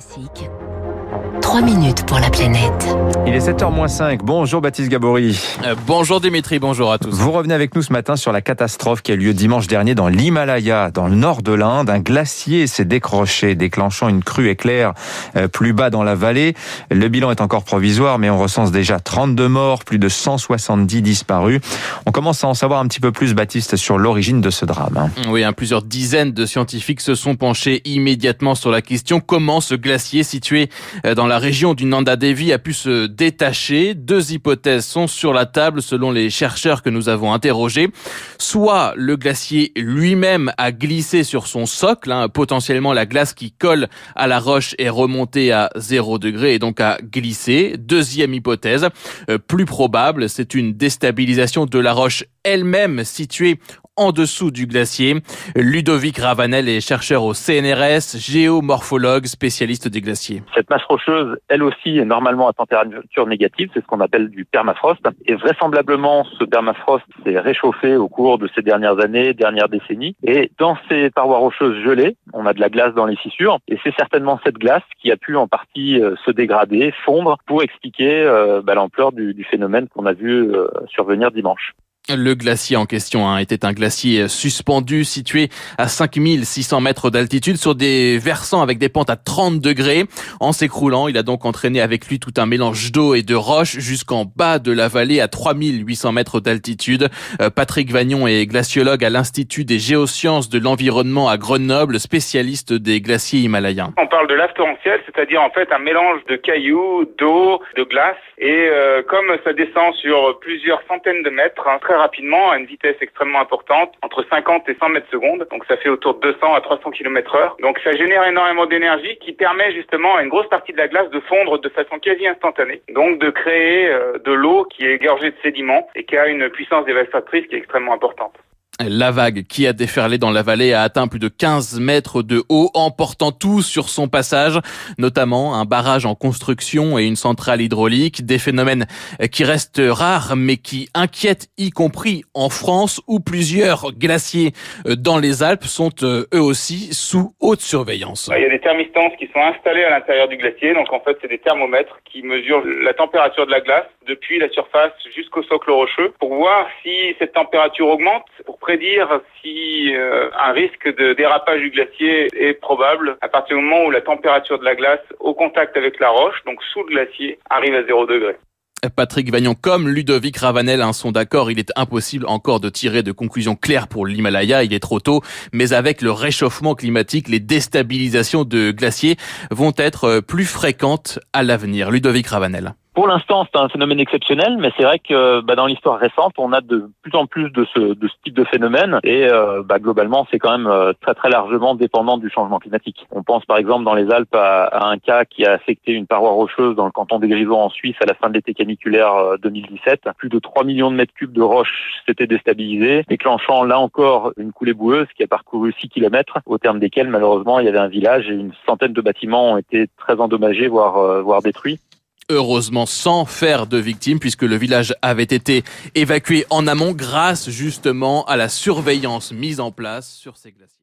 Classique. 3 minutes pour la planète. Il est 7h05. Bonjour Baptiste Gabory. Euh, bonjour Dimitri, bonjour à tous. Vous revenez avec nous ce matin sur la catastrophe qui a eu lieu dimanche dernier dans l'Himalaya, dans le nord de l'Inde. Un glacier s'est décroché, déclenchant une crue éclair euh, plus bas dans la vallée. Le bilan est encore provisoire, mais on recense déjà 32 morts, plus de 170 disparus. On commence à en savoir un petit peu plus, Baptiste, sur l'origine de ce drame. hein. Oui, hein, plusieurs dizaines de scientifiques se sont penchés immédiatement sur la question comment ce glacier situé dans la région du Nanda Devi a pu se détacher. Deux hypothèses sont sur la table selon les chercheurs que nous avons interrogés. Soit le glacier lui-même a glissé sur son socle, hein, potentiellement la glace qui colle à la roche est remontée à 0 degré et donc a glissé. Deuxième hypothèse, euh, plus probable, c'est une déstabilisation de la roche elle-même située en dessous du glacier. Ludovic Ravanel est chercheur au CNRS, géomorphologue, spécialiste des glaciers. Cette masse rocheuse, elle aussi, est normalement à température négative, c'est ce qu'on appelle du permafrost. Et vraisemblablement, ce permafrost s'est réchauffé au cours de ces dernières années, dernières décennies. Et dans ces parois rocheuses gelées, on a de la glace dans les fissures. Et c'est certainement cette glace qui a pu en partie euh, se dégrader, fondre, pour expliquer euh, bah, l'ampleur du, phénomène qu'on a vu euh, survenir dimanche. Le glacier en question hein, était un glacier suspendu situé à 5600 mètres d'altitude sur des versants avec des pentes à 30 degrés. En s'écroulant, il a donc entraîné avec lui tout un mélange d'eau et de roches jusqu'en bas de la vallée à 3800 mètres d'altitude. Euh, Patrick Vagnon est glaciologue à l'Institut des géosciences de l'environnement à Grenoble, spécialiste des glaciers himalayens. On parle de lave torrentielle, c'est-à-dire en fait un mélange de cailloux, d'eau, de glace. Et euh, comme ça descend sur plusieurs centaines de mètres, hein, rapidement, à une vitesse extrêmement importante, entre 50 et 100 mètres secondes, donc ça fait autour de 200 à 300 km heure. Donc ça génère énormément d'énergie qui permet justement à une grosse partie de la glace de fondre de façon quasi instantanée. Donc de créer euh, de l'eau qui est égorgée de sédiments et qui a une puissance dévastatrice qui est extrêmement importante. La vague qui a déferlé dans la vallée a atteint plus de 15 mètres de haut, emportant tout sur son passage, notamment un barrage en construction et une centrale hydraulique, des phénomènes qui restent rares mais qui inquiètent y compris en France où plusieurs glaciers dans les Alpes sont euh, eux aussi sous haute surveillance. Il y a des thermistances qui sont installées à l'intérieur du glacier, donc en fait c'est des thermomètres qui mesurent la température de la glace depuis la surface jusqu'au socle rocheux pour voir si cette température augmente, pour prédire si euh, un risque de dérapage du glacier est probable à partir du moment où la température de la glace au contact avec la roche, donc sous le glacier, arrive à 0 degré. Patrick Vagnon comme Ludovic Ravanel hein, sont d'accord, il est impossible encore de tirer de conclusions claires pour l'Himalaya, il est trop tôt, mais avec le réchauffement climatique, les déstabilisations de glaciers vont être plus fréquentes à l'avenir. Ludovic Ravanel. Pour l'instant, c'est un phénomène exceptionnel, mais c'est vrai que bah, dans l'histoire récente, on a de plus en plus de ce, de ce type de phénomène, et euh, bah, globalement, c'est quand même euh, très très largement dépendant du changement climatique. On pense par exemple dans les Alpes à, à, un cas qui a affecté une paroi rocheuse dans le canton des Grisons en Suisse à la fin de l'été caniculaire euh, 2017. Plus de 3 millions de mètres cubes de roches s'étaient déstabilisés, déclenchant là encore une coulée boueuse qui a parcouru 6 kilomètres, au terme desquels malheureusement il y avait un village et une centaine de bâtiments ont été très endommagés, voire, euh, voire détruits heureusement sans faire de victimes puisque le village avait été évacué en amont grâce justement à la surveillance mise en place sur ces glaciers.